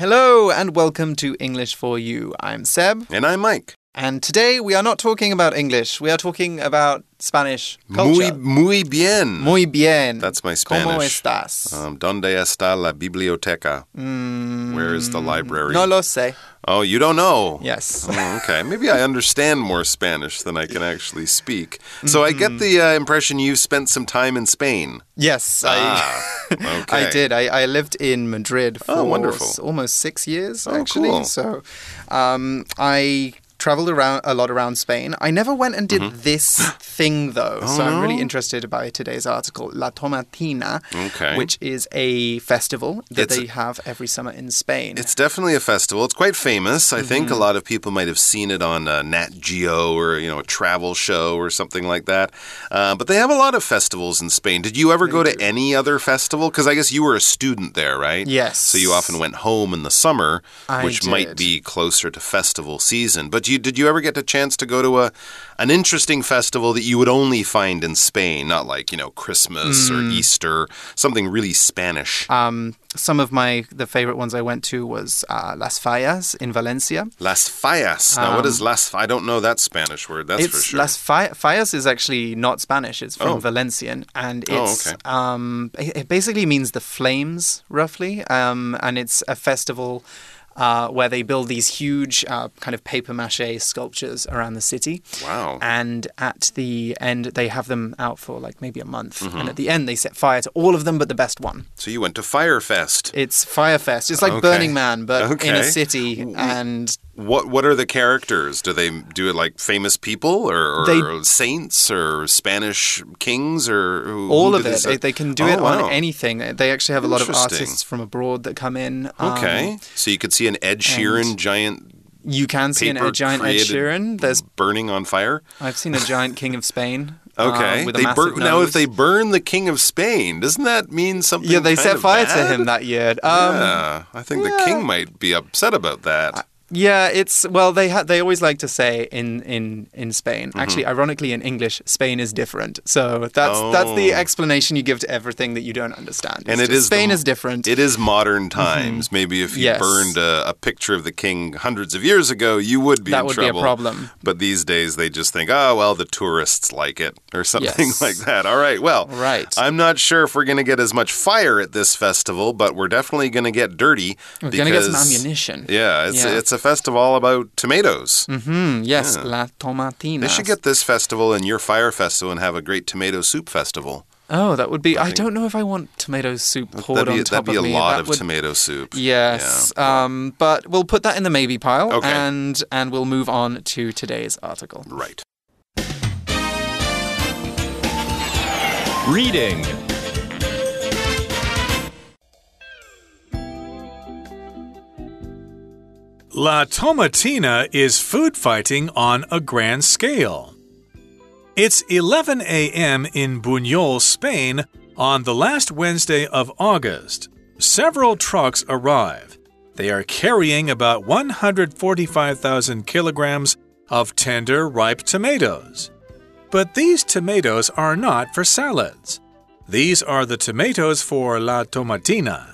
Hello and welcome to English for You. I'm Seb, And I'm Mike. and today we are not talking about English. We are talking about Spanish Muy, culture. muy bien. Muy bien. That's my Spanish. ¿Cómo estás? Um, ¿Dónde está la biblioteca? Where is the library? Mm, no lo sé. Oh, you don't know? Yes. Oh, okay. Maybe I understand more Spanish than I can actually speak. So I Mm-hmm. get the uh, impression you spent some time in Spain. Yes, Ah, I, okay. I did. I, I lived in Madrid for Oh, wonderful. almost six years, Oh, actually. cool. So um, I traveled around a lot around Spain. I never went and did this thing, though. so I'm really Mm-hmm. Oh, interested by today's article, La Tomatina, Okay. which is a festival that It's they have every summer in Spain. It's definitely a festival. It's quite famous. I think a Mm-hmm. lot of people might have seen it on uh, Nat Geo or you know a travel show or something like that. Uh, but they have a lot of festivals in Spain. Did you ever go to any other festival? Because I guess you were a student there, right? Yes. So you often went home in the summer, I which might be closer to festival season. But you did you ever get a chance to go to a an interesting festival that you would only find in Spain, not like you know Christmas or Mm. Easter, something really Spanish. um, some of my the favorite ones I went to was uh, Las Fallas in Valencia. Las Fallas. Now, what is Las? I don't know that Spanish word. That's for Um, sure. Las Fa- Fallas is actually not Spanish. It's from Oh. Valencian, and Oh, it's okay. um, it it basically means the flames, roughly. Um, and it's a festival. Uh, where they build these huge uh, kind of paper mache sculptures around the city. Wow. And at the end, they have them out for like maybe a month. Mm-hmm. And at the end, they set fire to all of them but the best one. So you went to Firefest. It's Firefest. It's like Okay. Burning Man, but in a city. And What What are the characters? Do they do it like famous people or, or They- saints or Spanish kings or who, all who of it. They, they can do Oh, it wow. on anything. They actually have a lot of artists from abroad that come in. Um, Okay, so you could see an Ed Sheeran giant you can see an, a giant Ed Sheeran. There's burning on fire. I've seen a giant King of Spain. uh, Okay, they burn now. If they burn the king of Spain, doesn't that mean something? yeah, they set fire to him that year. Um, yeah, I think the king might be upset about that. Yeah, it's well they ha- they always like to say in in in Spain. Mm-hmm. Actually, ironically in English, Spain is different. So that's that's the Oh. explanation you give to everything that you don't understand. And It's it just is Spain the- is different. It is modern times. Maybe if you Yes. burned a, a picture of the king hundreds of years ago, you would be That in would be a trouble. problem. But these days, they just think, oh, well, the tourists like it, or something Yes. like that. All right, well, Right. I'm not sure if we're going to get as much fire at this festival, but we're definitely going to get dirty. We're gonna get some because- ammunition. Yeah, it's Yeah. it's a festival about tomatoes. Mm-hmm. yes, La Tomatina. They should get this festival and your fire festival and have a great tomato soup festival. Oh, that would be. I, don't know if I want tomato soup poured That'd be, on top that'd be a lot That of would- tomato soup. Yes, Yeah. um, but we'll put that in the maybe pile, Okay. and and we'll move on to today's article. Right. Reading La Tomatina is food fighting on a grand scale. It's 11 a.m. in Buñol, Spain, on the last Wednesday of August. Several trucks arrive. They are carrying about 145,000 kilograms of tender, ripe tomatoes. But these tomatoes are not for salads. These are the tomatoes for La Tomatina.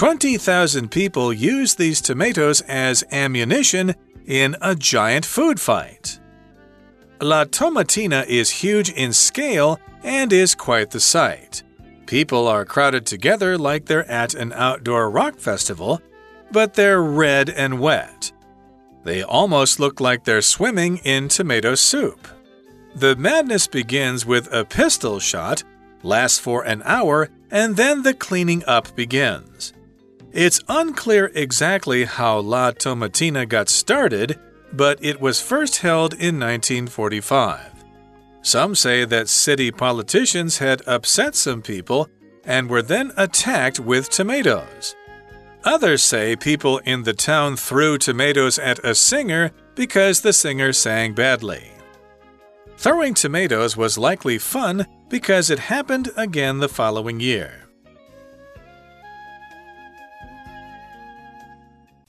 20,000 people use these tomatoes as ammunition in a giant food fight. La Tomatina is huge in scale and is quite the sight. People are crowded together like they're at an outdoor rock festival, but they're red and wet. They almost look like they're swimming in tomato soup. The madness begins with a pistol shot, lasts for an hour, and then the cleaning up begins. It's unclear exactly how La Tomatina got started, but it was first held in 1945. Some say that city politicians had upset some people and were then attacked with tomatoes. Others say people in the town threw tomatoes at a singer because the singer sang badly. Throwing tomatoes was likely fun because it happened again the following year.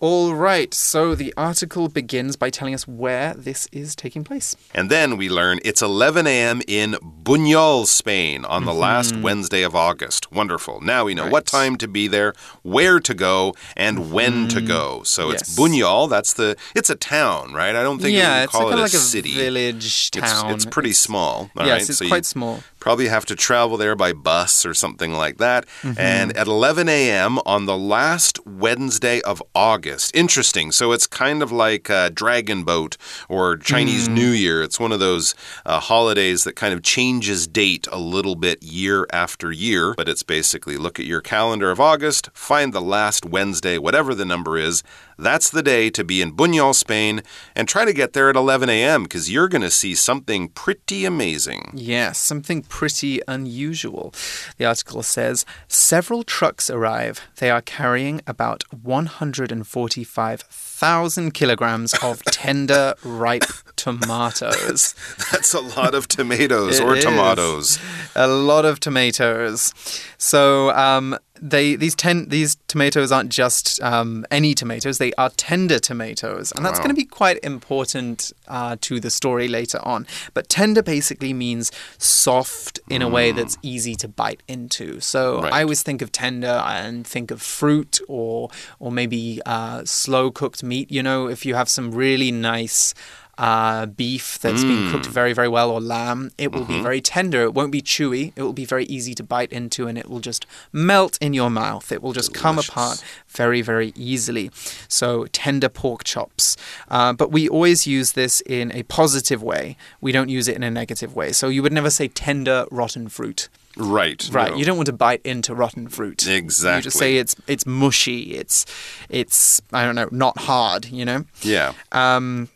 All right, so the article begins by telling us where this is taking place. And then we learn it's 11 a.m. in Buñol, Spain, on the last Wednesday of August. Wonderful. Now we know what Mm-hmm. Time to be there, where to go, and when to go. So it's Yes. Buñol. That's the. It's a town, right? I don't think yeah, it's call kind it of like a city. village It's, town. it's pretty small. all yes, right? it's So you- quite small. Probably have to travel there by bus or something like that. Mm-hmm. And at 11 a.m. on the last Wednesday of August. Interesting. So it's kind of like uh, Dragon Boat or Chinese Mm. New Year. It's one of those uh, holidays that kind of changes date a little bit year after year. But it's basically look at your calendar of August, find the last Wednesday, whatever the number is. That's the day to be in Buñol, Spain, and try to get there at 11 a.m. because you're going to see something pretty amazing. Yes, something pretty unusual. The article says several trucks arrive. They are carrying about 145,000 kilograms of tender, ripe tomatoes. That's a lot of tomatoes or is. tomatoes. A lot of tomatoes. So, um, they these ten these tomatoes aren't just um, any tomatoes; they are tender tomatoes, and that's Wow. going to be quite important uh, to the story later on. But tender basically means soft in a way that's easy to bite into. So Mm. Right. I always think of tender and think of fruit or or maybe uh, slow cooked meat. You know, if you have some really nice uh, beef that's been cooked very, very well, or lamb, it will be very tender. It won't be chewy. It will be very easy to bite into, and it will just melt in your mouth. It will just come apart very, very easily. So, tender pork chops. Uh, but we always use this in a positive way. We don't use it in a negative way. So, you would never say tender rotten fruit. Right. Right, no. you don't want to bite into rotten fruit. Exactly. You just say it's it's mushy. It's it's I don't know, not hard. You know. Yeah. Um,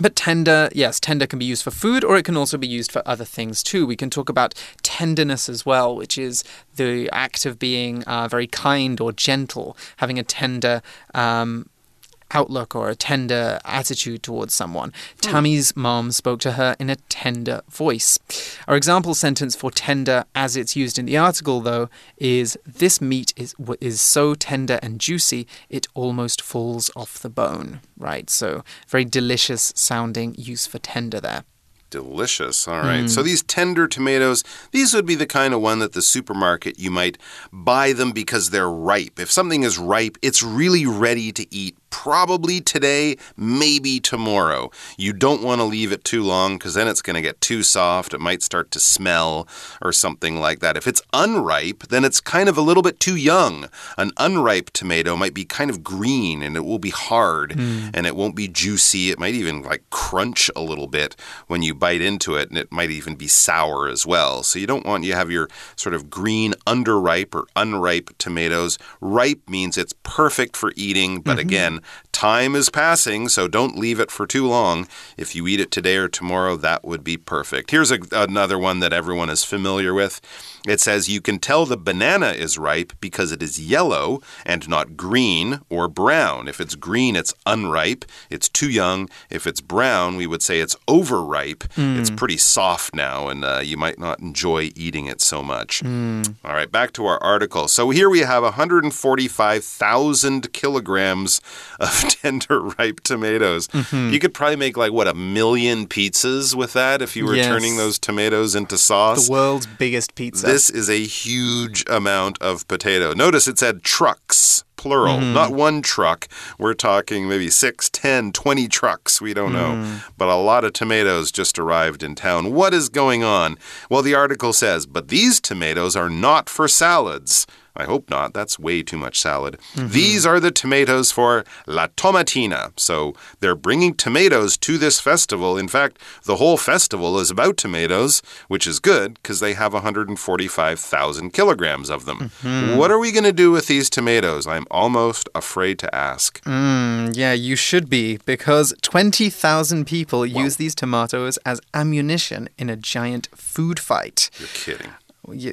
but tender, yes, tender can be used for food or it can also be used for other things too. We can talk about tenderness as well, which is the act of being uh, very kind or gentle, having a tender. Um, Outlook or a tender attitude towards someone. Tammy's mom spoke to her in a tender voice. Our example sentence for tender, as it's used in the article, though, is This meat is, is so tender and juicy, it almost falls off the bone. Right? So, very delicious sounding use for tender there. Delicious. All right. Mm. So these tender tomatoes, these would be the kind of one that the supermarket you might buy them because they're ripe. If something is ripe, it's really ready to eat. Probably today, maybe tomorrow. You don't want to leave it too long because then it's going to get too soft. It might start to smell or something like that. If it's unripe, then it's kind of a little bit too young. An unripe tomato might be kind of green and it will be hard hmm. and it won't be juicy. It might even like crunch a little bit when you bite into it, and it might even be sour as well. So you don't want you have your sort of green underripe or unripe tomatoes. Ripe means it's perfect for eating, but mm-hmm. again, time is passing, so don't leave it for too long. If you eat it today or tomorrow, that would be perfect. Here's a, another one that everyone is familiar with. It says you can tell the banana is ripe because it is yellow and not green or brown. If it's green, it's unripe, it's too young. If it's brown, we would say it's overripe. Hmm. It's pretty soft now, and uh, you might not enjoy eating it so much. Hmm. All right, back to our article. So here we have 145,000 kilograms of tender ripe tomatoes. Mm-hmm. You could probably make like, what, a million pizzas with that if you were Yes. turning those tomatoes into sauce? The world's biggest pizza. This is a huge amount of potato. Notice it said trucks, plural, Mm-hmm. not one truck. We're talking maybe six, ten, twenty trucks. We don't know. Mm. But a lot of tomatoes just arrived in town. What is going on? Well, the article says, but these tomatoes are not for salads. I hope not. That's way too much salad. Mm-hmm. These are the tomatoes for La Tomatina. So they're bringing tomatoes to this festival. In fact, the whole festival is about tomatoes, which is good because they have 145,000 kilograms of them. Mm-hmm. What are we going to do with these tomatoes? I'm almost afraid to ask. Mm, yeah, you should be, because 20,000 people use these tomatoes as ammunition in a giant food fight. You're kidding. Yeah,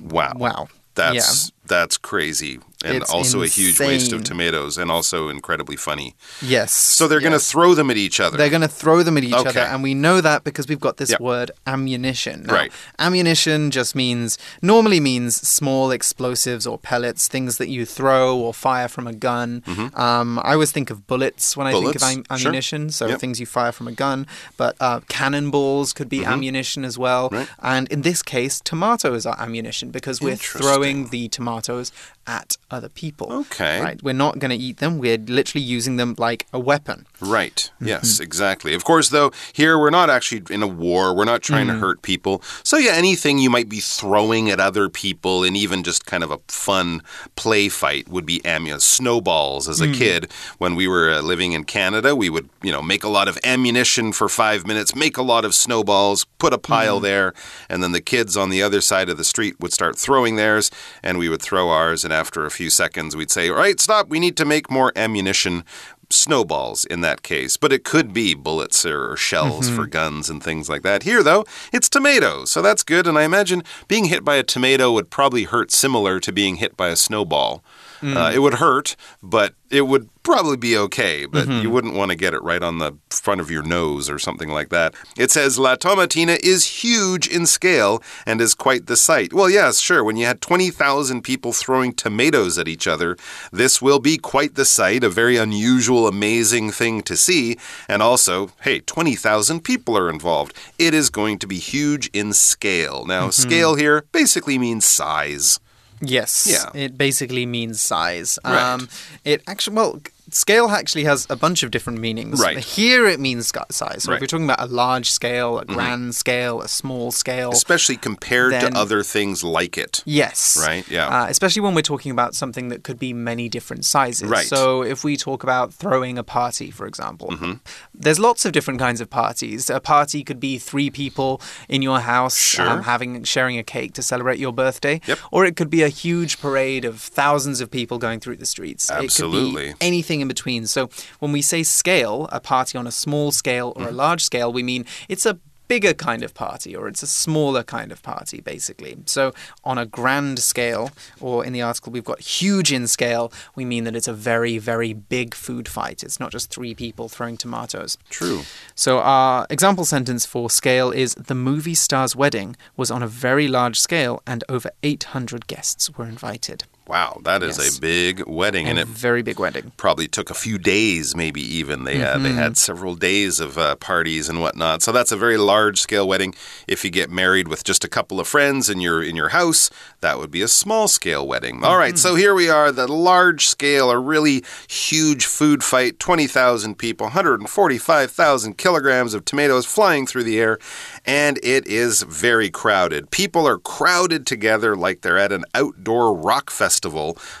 Wow. Wow. That's That's crazy. And It's also a huge waste of tomatoes and also incredibly funny. Yes. So they're going to throw them at each other. They're going to throw them at each Okay. other, and we know that because we've got this Yep. word ammunition. Now, Right. Ammunition just means normally means small explosives or pellets, things that you throw or fire from a gun. Um, I always think of bullets when I think of Mm-hmm. Sure. ammunition, so Yep. things you fire from a gun. But uh, cannonballs could be ammunition as well. Right. and in this case, tomatoes are ammunition because we're throwing the tomatoes at other people. Okay. Right. We're not going to eat them. We're literally using them like a weapon. Right. Mm-hmm. Yes, exactly. Of course, though, here we're not actually in a war. We're not trying to mm. hurt people. So, yeah, anything you might be throwing at other people and even just kind of a fun play fight would be ammunition. Snowballs as a mm. kid. When we were uh, living in Canada, we would, you know, make a lot of ammunition for five minutes, make a lot of snowballs, put a pile mm. there, and then the kids on the other side of the street would start throwing theirs, and we would throw ours. And after a few seconds, we'd say, All right, stop. We need to make more ammunition snowballs in that case, but it could be bullets or shells mm-hmm. for guns and things like that. Here, though, it's tomatoes, so that's good. And I imagine being hit by a tomato would probably hurt similar to being hit by a snowball. Mm. Uh, it would hurt, but it would probably be okay, but mm-hmm. you wouldn't want to get it right on the front of your nose or something like that. It says La Tomatina is huge in scale and is quite the sight. Well, yes, sure. When you had 20,000 people throwing tomatoes at each other, this will be quite the sight, a very unusual, amazing thing to see. And also, hey, 20,000 people are involved. It is going to be huge in scale. Now, mm-hmm. scale here basically means size. Yes. Yeah. It basically means size. Right. Um, it actually, well, scale actually has a bunch of different meanings. Right. Here it means size. So Right. Mm-hmm. if you're talking about a large scale, a grand scale, a small scale. Especially compared Then- to other things like it. Yes. Right, yeah. Uh, especially when we're talking about something that could be many different sizes. Right. So if we talk about throwing a party, for example, Mm-hmm. there's lots of different kinds of parties. A party could be three people in your house Sure. um, having sharing a cake to celebrate your birthday. Yep. Or it could be a huge parade of thousands of people going through the streets. It Absolutely. could be anything in between. So when we say scale, a party on a small scale Mm-hmm. or a large scale, we mean it's a bigger kind of party or it's a smaller kind of party, basically. So on a grand scale, or in the article we've got huge in scale, we mean that it's a very, very big food fight. It's not just three people throwing tomatoes. True. So our example sentence for scale is the movie star's wedding was on a very large scale and over 800 guests were invited. Wow, that is Yes. a big wedding, and a it very big wedding. probably took a few days, maybe even. They had they had several days of uh, parties and whatnot. So that's a very large scale wedding. If you get married with just a couple of friends in your in your house, that would be a small scale wedding. All right, so here we are, the large scale, a really huge food fight. Twenty thousand people, one hundred and forty five thousand kilograms of tomatoes flying through the air, and it is very crowded. People are crowded together like they're at an outdoor rock festival,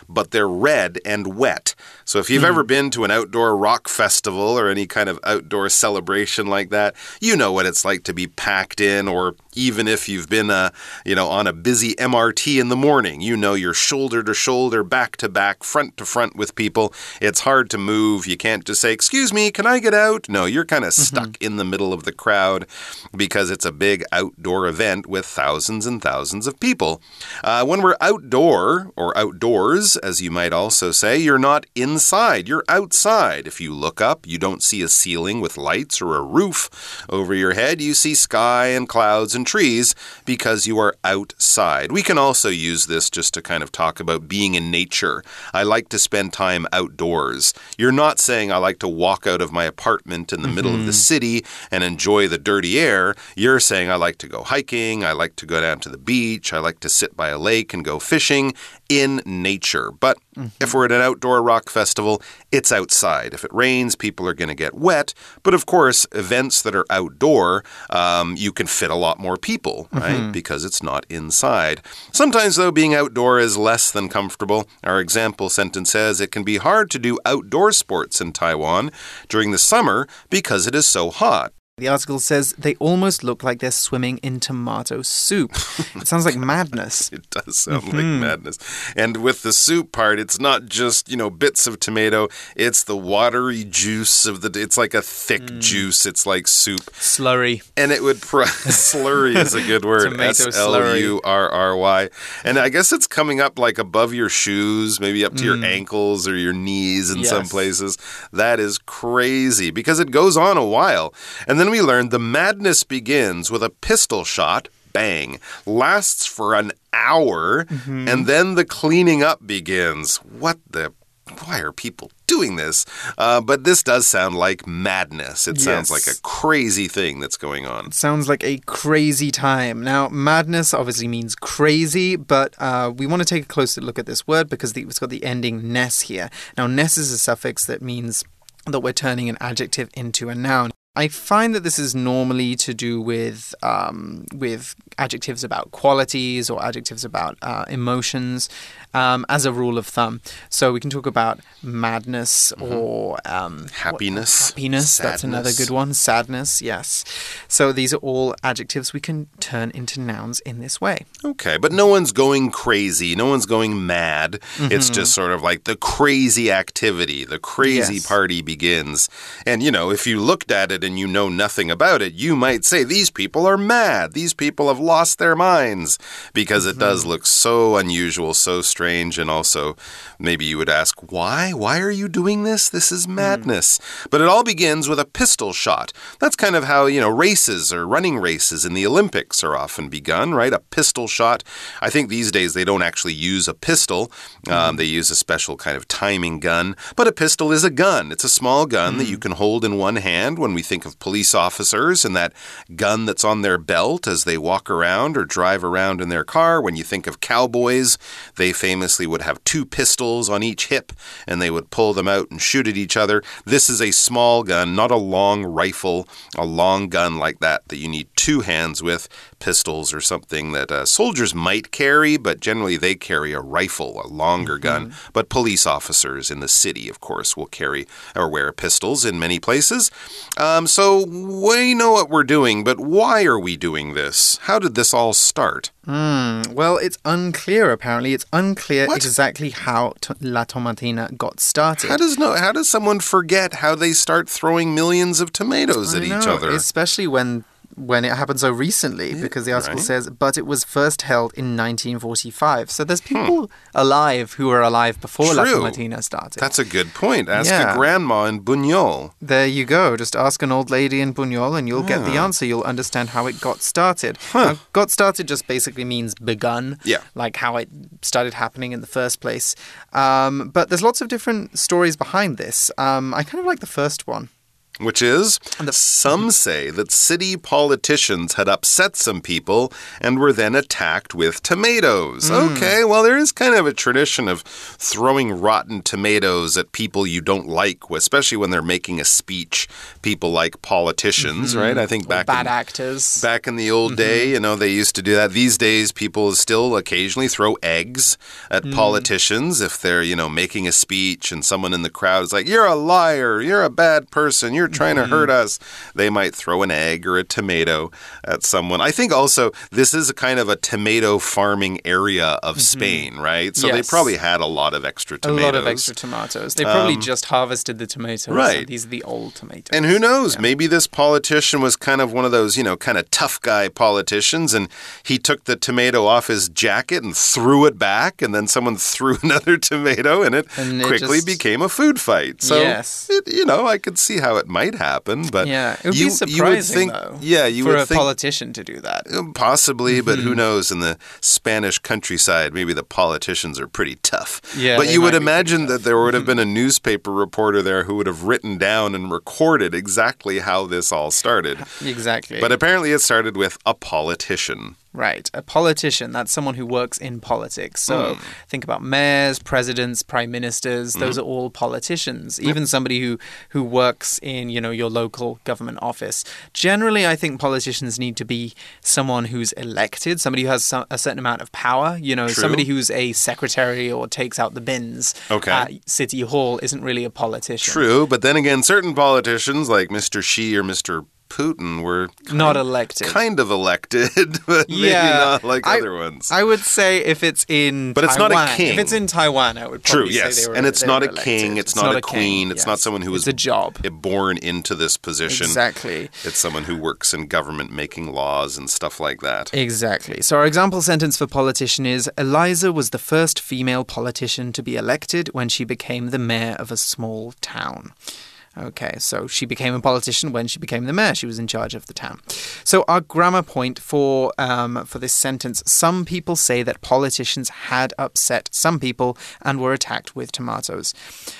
but they're red and wet. So if you've ever been to an outdoor rock festival or any kind of outdoor celebration like that, you know what it's like to be packed in or even if you've been uh, you know on a busy MRT in the morning, you know you're shoulder to shoulder, back to back, front to front with people. It's hard to move. You can't just say, "Excuse me, can I get out?" No, you're kind of stuck in the middle of the crowd because it's a big outdoor event with thousands and thousands of people. Uh, when we're outdoor or outdoors, as you might also say, you're not inside, you're outside. If you look up, you don't see a ceiling with lights or a roof over your head. You see sky and clouds and trees because you are outside. We can also use this just to kind of talk about being in nature. I like to spend time outdoors. You're not saying I like to walk out of my apartment in the middle of the mm-hmm. city and enjoy the dirty air. You're saying I like to go hiking, I like to go down to the beach, I like to sit by a lake and go fishing in nature. But if we're at an outdoor rock festival, it's outside. If it rains, people are going to get wet. But of course, events that are outdoor, um, you can fit a lot more people, right? Because it's not inside. Sometimes, though, being outdoor is less than comfortable. Our example sentence says it can be hard to do outdoor sports in Taiwan during the summer because it is so hot. The article says they almost look like they're swimming in tomato soup. it sounds like madness. It does sound like mm-hmm. madness. And with the soup part, it's not just, you know, bits of tomato, it's the watery juice of the it's like a thick mm. juice. It's like soup. Slurry. And it would slurry is a good word. S L U R R Y. And I guess it's coming up like above your shoes, maybe up to your mm. ankles or your knees in some places. That is crazy because it goes on a while. And then we learned the madness begins with a pistol shot. Bang. Lasts for an hour, and then the cleaning up begins. What the? Why are people doing this? Uh, but this does sound like madness. It sounds like a crazy thing that's going on. Sounds like a crazy time. Now, madness obviously means crazy, but uh, we want to take a closer look at this word because the, it's got the ending ness here. Now, ness is a suffix that means that we're turning an adjective into a noun. I find that this is normally to do with um, with adjectives about qualities or adjectives about uh, emotions, um, as a rule of thumb. So we can talk about madness or um, what- Happiness, happiness. That's another good one. Sadness. Yes. So these are all adjectives we can turn into nouns in this way. Okay, but no one's going crazy. No one's going mad. It's just sort of like the crazy activity, the crazy Yes. party begins. And, you know, if you looked at it and you know nothing about it, you might say, these people are mad. These people have lost their minds because it does look so unusual, so strange. And also, maybe you would ask, why? Why are you doing this? This is hmm. madness. But it all begins with a pistol shot. That's kind of how, you know, races or running races in the Olympics are often begun, right? A pistol shot. I think these days they don't actually use a pistol, um, hmm. they use a special kind of timing gun. But a pistol is a gun. It's a small gun that you hmm. can hold in one hand when we think of police officers and that gun that's on their belt as they walk around or drive around in their car. When you think of cowboys, they famously would have two pistols on each hip and they would pull them out and shoot at each other. This is a small gun, not a long rifle, a long gun like that that you need two hands with, pistols or something that uh, soldiers might carry, but generally they carry a rifle, a longer gun. But police officers in the city, of course, will carry or wear pistols in many places. Um, so we know what we're doing, but why are we doing this? How did this all start? Hmm. Well, it's unclear. Apparently, it's unclear What? exactly how La Tomatina got started. How does no? How does someone forget how they start throwing millions of tomatoes at I each other? especially when when it happened so recently, because the article right. says, but it was first held in 1945. So there's people Hmm. alive who were alive before La True. Tomatina started. That's a good point. Ask Yeah. a grandma in Buñol. There you go. Just ask an old lady in Buñol and you'll get the Ah. answer. You'll understand how it got started. Now, got started just basically means begun. Yeah. Like how it started happening in the first place. Um, but there's lots of different stories behind this. Um, I kind of like the first one. Which is, some mm-hmm. say that city politicians had upset some people and were then attacked with tomatoes. Mm. Okay, well, there is kind of a tradition of throwing rotten tomatoes at people you don't like, especially when they're making a speech. People like politicians, mm-hmm. right? I think Or back bad in, actors. Back in the old mm-hmm. day, you know, they used to do that. These days, people still occasionally throw eggs at mm. politicians if they're, you know, making a speech and someone in the crowd is like, You're a liar. You're a bad person. You're trying to hurt us. They might throw an egg or a tomato at someone. I think also this is a kind of a tomato farming area of Spain, right? So they probably had a lot of extra tomatoes. a lot of extra tomatoes. They probably just harvested the tomatoes. Um, right. These are the old tomatoes. And who knows? Maybe this politician was kind of one of those, you know, kind of tough guy politicians, and he took the tomato off his jacket and threw it back, and then someone threw another tomato, and it And it quickly just- became a food fight. So, Yes. it, you know, I could see how it might happen, but Yeah, it would you, be surprising you would think, though. yeah, you for would a think. politician to do that. Possibly, but Mm-hmm. who knows? In the Spanish countryside, maybe the politicians are pretty tough. Yeah, but you would might be pretty imagine that there would have Mm-hmm. been a newspaper reporter there who would have written down and recorded exactly how this all started. Exactly. But apparently, it started with a politician. Right. A politician, that's someone who works in politics. So Hmm. think about mayors, presidents, prime ministers, those Hmm. are all politicians. Even somebody who who works in, you know, your local government office. Generally, I think politicians need to be someone who's elected, somebody who has some, a certain amount of power, you know, True. somebody who's a secretary or takes out the bins Okay. at city hall isn't really a politician. True, but then again, certain politicians like Mr. Xi or Mr. Putin were kind, Not elected. kind of elected, but maybe Yeah, not like I- other ones. I would say if it's in But it's not a Taiwan- king. If it's in Taiwan, I would True, yes. they were, and it's not a king, elected. it's, not, a king, queen, it's not someone who was a job. Eh, born into this position. Exactly. It's someone who works in government making laws and stuff like that. Exactly. So our example sentence for politician is Eliza was the first female politician to be elected when she became the mayor of a small town. Okay, so she became a politician when she became the mayor. She was in charge of the town. So our grammar point for um, for this sentence: Some people say that politicians had upset some people and were attacked with tomatoes.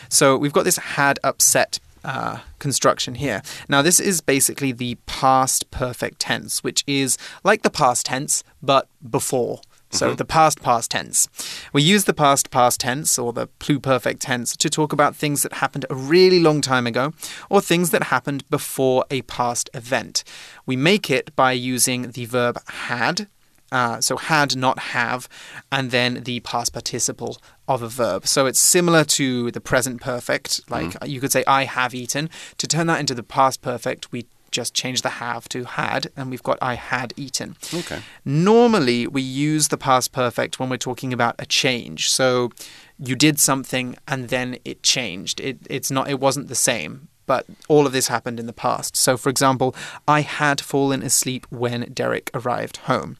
So we've got this had upset uh, construction here. Now, this is basically the past perfect tense, which is like the past tense, but before. So the past past tense. We use the past past tense or the pluperfect tense to talk about things that happened a really long time ago or things that happened before a past event. We make it by using the verb had uh, so had, not have, and then the past participle of a verb. So it's similar to the present perfect. Like you could say, I have eaten. To turn that into the past perfect, we just change the have to had, and we've got I had eaten. Okay. Normally, we use the past perfect when we're talking about a change. So you did something and then it changed. It, it's not. It wasn't the same. But all of this happened in the past. So, for example, I had fallen asleep when Derek arrived home.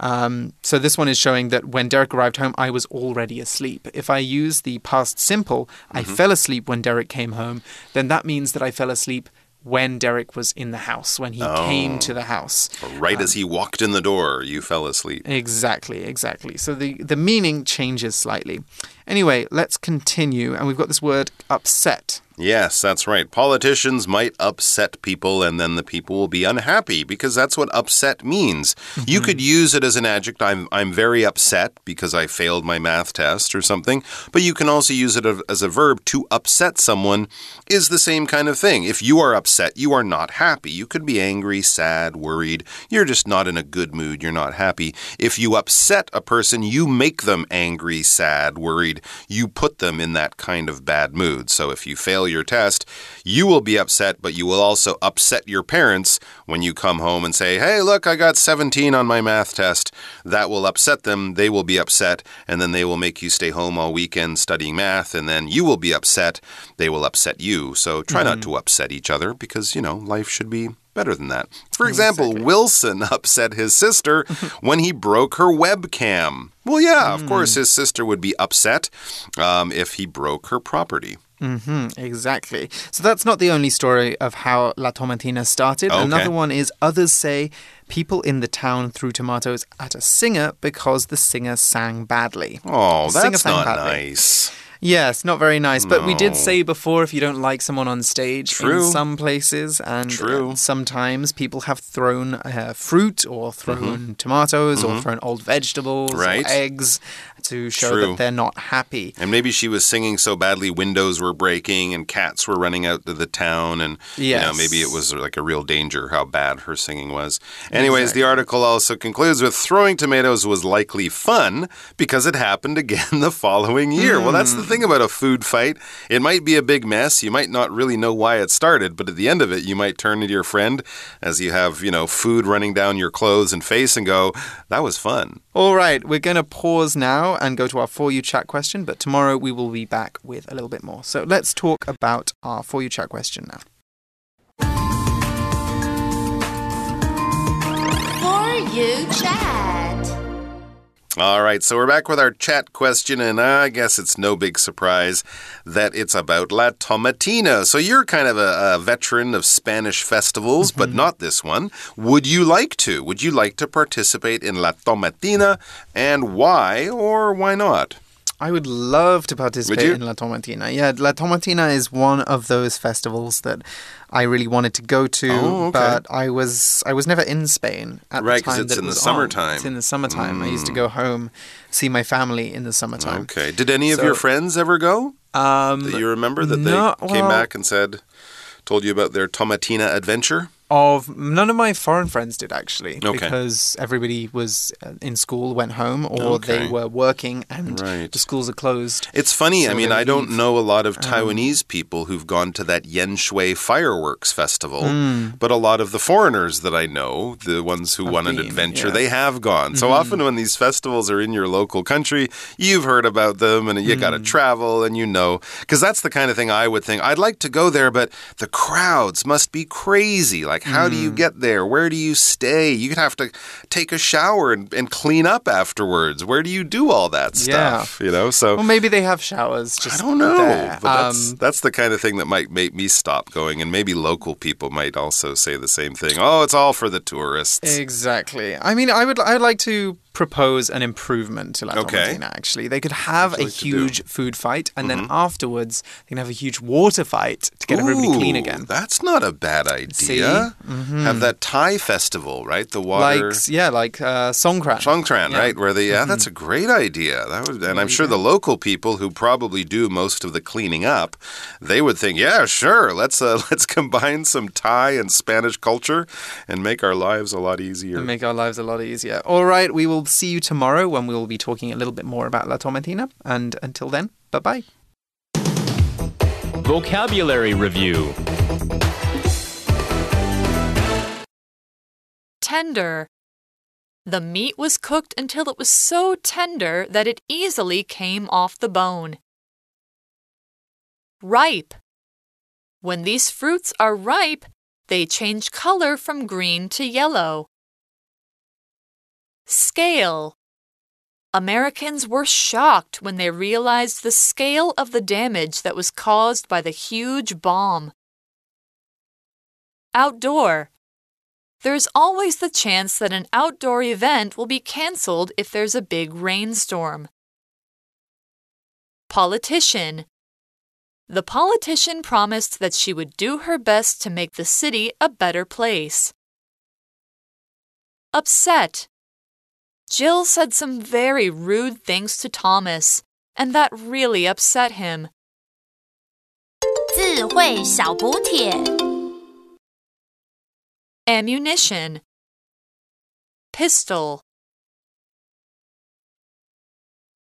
Um, so this one is showing that when Derek arrived home, I was already asleep. If I use the past simple, I fell asleep when Derek came home, then that means that I fell asleep when Derek was in the house, when he came to oh. the house. Right as um, he walked in the door, you fell asleep. Exactly, exactly. So the, the meaning changes slightly. Anyway, let's continue. And we've got this word upset. Yes, that's right. Politicians might upset people and then the people will be unhappy because that's what upset means. You mm-hmm. could use it as an adjective. I'm, I'm very upset because I failed my math test or something. But you can also use it as a verb. To upset someone is the same kind of thing. If you are upset, you are not happy. You could be angry, sad, worried. You're just not in a good mood. You're not happy. If you upset a person, you make them angry, sad, worried. You put them in that kind of bad mood. So if you fail your test, you will be upset, but you will also upset your parents when you come home and say, Hey, look, I got 17 on my math test. That will upset them. They will be upset, and then they will make you stay home all weekend studying math, and then you will be upset. They will upset you. So try not mm-hmm. to upset each other because, you know, life should be better than that. For mm-hmm. example, Wilson upset his sister when he broke her webcam. Well, yeah, of course, mm. his sister would be upset um, if he broke her property. Hmm exactly. So that's not the only story of how La Tomatina started. Okay. Another one is others say people in the town threw tomatoes at a singer because the singer sang badly. Oh, The that's not badly. nice. Yes, not very nice. But we did say before if you don't like someone on stage True. in some places, and uh, True. sometimes people have thrown uh, fruit or thrown tomatoes or thrown old vegetables Mm-hmm. Right. or eggs to show True. that they're not happy. And maybe she was singing so badly, windows were breaking and cats were running out of the town. And, you know, maybe it was like a real danger how bad her singing was. Anyways, the article also concludes with throwing tomatoes was likely fun because it happened again the following year. Well, that's the hmm. thing about a food fight. It might be a big mess. You might not really know why it started, but at the end of it, you might turn to your friend as you have, you know, food running down your clothes and face and go, that was fun. All right, we're going to pause and go to our For You chat question, but tomorrow we will be back with a little bit more. So let's talk about our For You chat question now. For you chat. All right, so we're back with our chat question, and I guess it's no big surprise that it's about La Tomatina. So you're kind of a, a veteran of Spanish festivals, but mm-hmm. not this one. Would you like to? Would you like to participate in La Tomatina, and why or why not? I would love to participate in La Tomatina. Yeah, La Tomatina is one of those festivals that I really wanted to go to, Oh, okay. but I was I was never in Spain at Right, the time it's that it in the on. summertime. Mm. It's in the summertime. I used to go home, see my family in the summertime. Okay. Did any of So- your friends ever go? Um, That you remember that no, they came well- back and said, told you about their Tomatina adventure? Of none of my foreign friends did actually Okay. because everybody was uh, in school, went home, or Okay. they were working and Right. the schools are closed. It's funny. I mean, I don't know a lot of Um, Taiwanese people who've gone to that Yen Shui fireworks festival, Hmm. but a lot of the foreigners that I know, the ones who want an adventure, yes. Hmm. they have gone. So often when these festivals are in your local country, you've heard about them and you got to Hmm. travel and you know. Because that's the kind of thing I would think. I'd like to go there, but the crowds must be crazy. Like, how do you Hmm. get there? Where do you stay? You'd have to take a shower and, and clean up afterwards. Where do you do all that Yeah. stuff? You know, so. Well, maybe they have showers. Just I don't know, there. but that's Um, that's the kind of thing that might make me stop going, and maybe local people might also say the same thing. Oh, it's all for the tourists. Exactly. I mean, I would I'd like to propose an improvement to La Okay. Tomatina, actually. They could have a like to do? huge food fight, and then afterwards, they can have a huge water fight to get everybody clean again. That's not a bad idea. Have that Thai festival, right? The water. Like, yeah, like uh, Songkran. Songkran, Yeah. right? Where they, yeah, that's a great idea. That would, and I'm sure the local people who probably do most of the cleaning up, they would think, yeah, sure, let's uh, let's combine some Thai and Spanish culture and make our lives a lot easier. and make our lives a lot easier. All right, we will see you tomorrow when we will be talking a little bit more about La Tomatina. And until then, bye bye. Vocabulary Review Tender. The meat was cooked until it was so tender that it easily came off the bone. Ripe. When these fruits are ripe, they change color from green to yellow. Scale. Americans were shocked when they realized the scale of the damage that was caused by the huge bomb. Outdoor. There's always the chance that an outdoor event will be canceled if there's a big rainstorm. Politician. The politician promised that she would do her best to make the city a better place. Upset. Jill said some very rude things to Thomas, and that really upset him. 智慧小补帖。 Ammunition. Pistol.